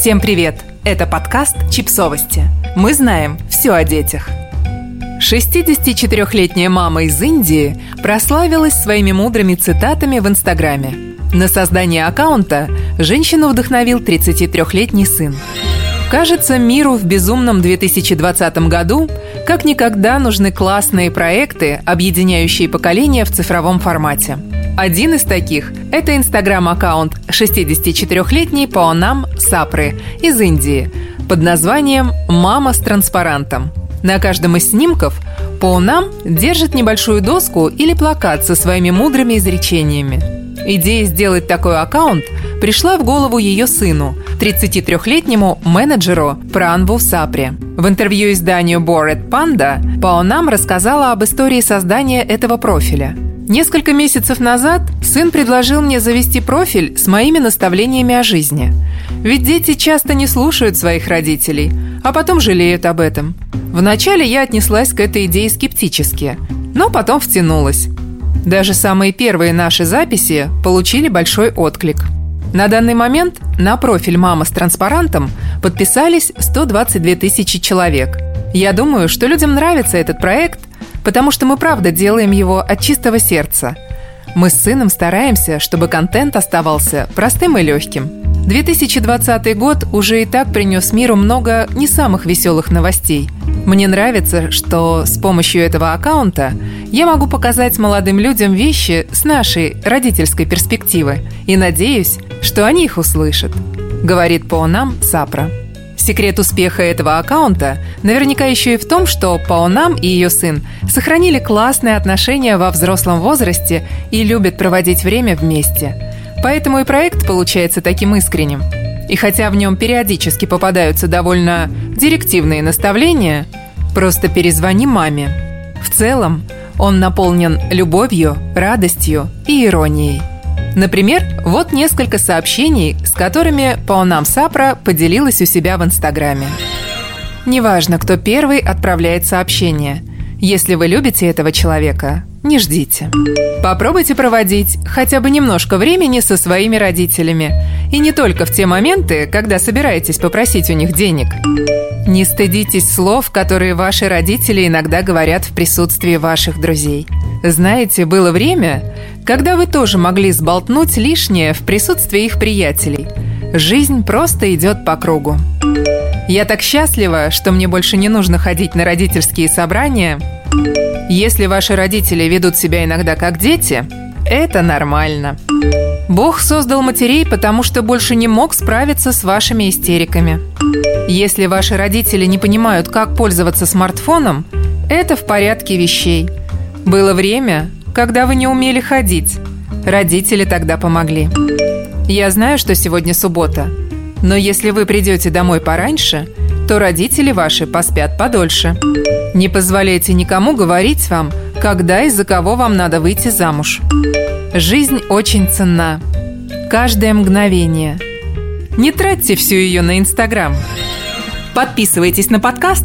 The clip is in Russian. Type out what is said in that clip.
Всем привет! Это подкаст «Чипсовости». Мы знаем все о детях. 64-летняя мама из Индии прославилась своими мудрыми цитатами в Инстаграме. На создание аккаунта женщину вдохновил 33-летний сын. Кажется, миру в безумном 2020 году как никогда нужны классные проекты, объединяющие поколения в цифровом формате. Один из таких – это инстаграм-аккаунт 64-летней Паонам Сапры из Индии под названием «Мама с транспарантом». На каждом из снимков Паунам держит небольшую доску или плакат со своими мудрыми изречениями. Идея сделать такой аккаунт пришла в голову ее сыну, 33-летнему менеджеру Пранву Сапре. В интервью изданию Bored Panda Паонам рассказала об истории создания этого профиля – Несколько месяцев назад сын предложил мне завести профиль с моими наставлениями о жизни. Ведь дети часто не слушают своих родителей, а потом жалеют об этом. Вначале я отнеслась к этой идее скептически, но потом втянулась. Даже самые первые наши записи получили большой отклик. На данный момент на профиль «Мама с транспарантом» подписались 122 тысячи человек. Я думаю, что людям нравится этот проект, потому что мы правда делаем его от чистого сердца. Мы с сыном стараемся, чтобы контент оставался простым и легким. 2020 год уже и так принес миру много не самых веселых новостей. Мне нравится, что с помощью этого аккаунта я могу показать молодым людям вещи с нашей родительской перспективы и надеюсь, что они их услышат, говорит по нам Сапра. Секрет успеха этого аккаунта наверняка еще и в том, что Паонам и ее сын сохранили классные отношения во взрослом возрасте и любят проводить время вместе. Поэтому и проект получается таким искренним. И хотя в нем периодически попадаются довольно директивные наставления, просто перезвони маме. В целом, он наполнен любовью, радостью и иронией. Например, вот несколько сообщений, с которыми Паунам Сапра поделилась у себя в Инстаграме. Неважно, кто первый отправляет сообщение. Если вы любите этого человека, не ждите. Попробуйте проводить хотя бы немножко времени со своими родителями. И не только в те моменты, когда собираетесь попросить у них денег. Не стыдитесь слов, которые ваши родители иногда говорят в присутствии ваших друзей. Знаете, было время, когда вы тоже могли сболтнуть лишнее в присутствии их приятелей. Жизнь просто идет по кругу. Я так счастлива, что мне больше не нужно ходить на родительские собрания. Если ваши родители ведут себя иногда как дети, это нормально. Бог создал матерей, потому что больше не мог справиться с вашими истериками. Если ваши родители не понимают, как пользоваться смартфоном, это в порядке вещей. Было время, когда вы не умели ходить. Родители тогда помогли. Я знаю, что сегодня суббота, но если вы придете домой пораньше, то родители ваши поспят подольше. Не позволяйте никому говорить вам, когда и за кого вам надо выйти замуж. Жизнь очень ценна. Каждое мгновение. Не тратьте всю ее на Инстаграм. Подписывайтесь на подкаст,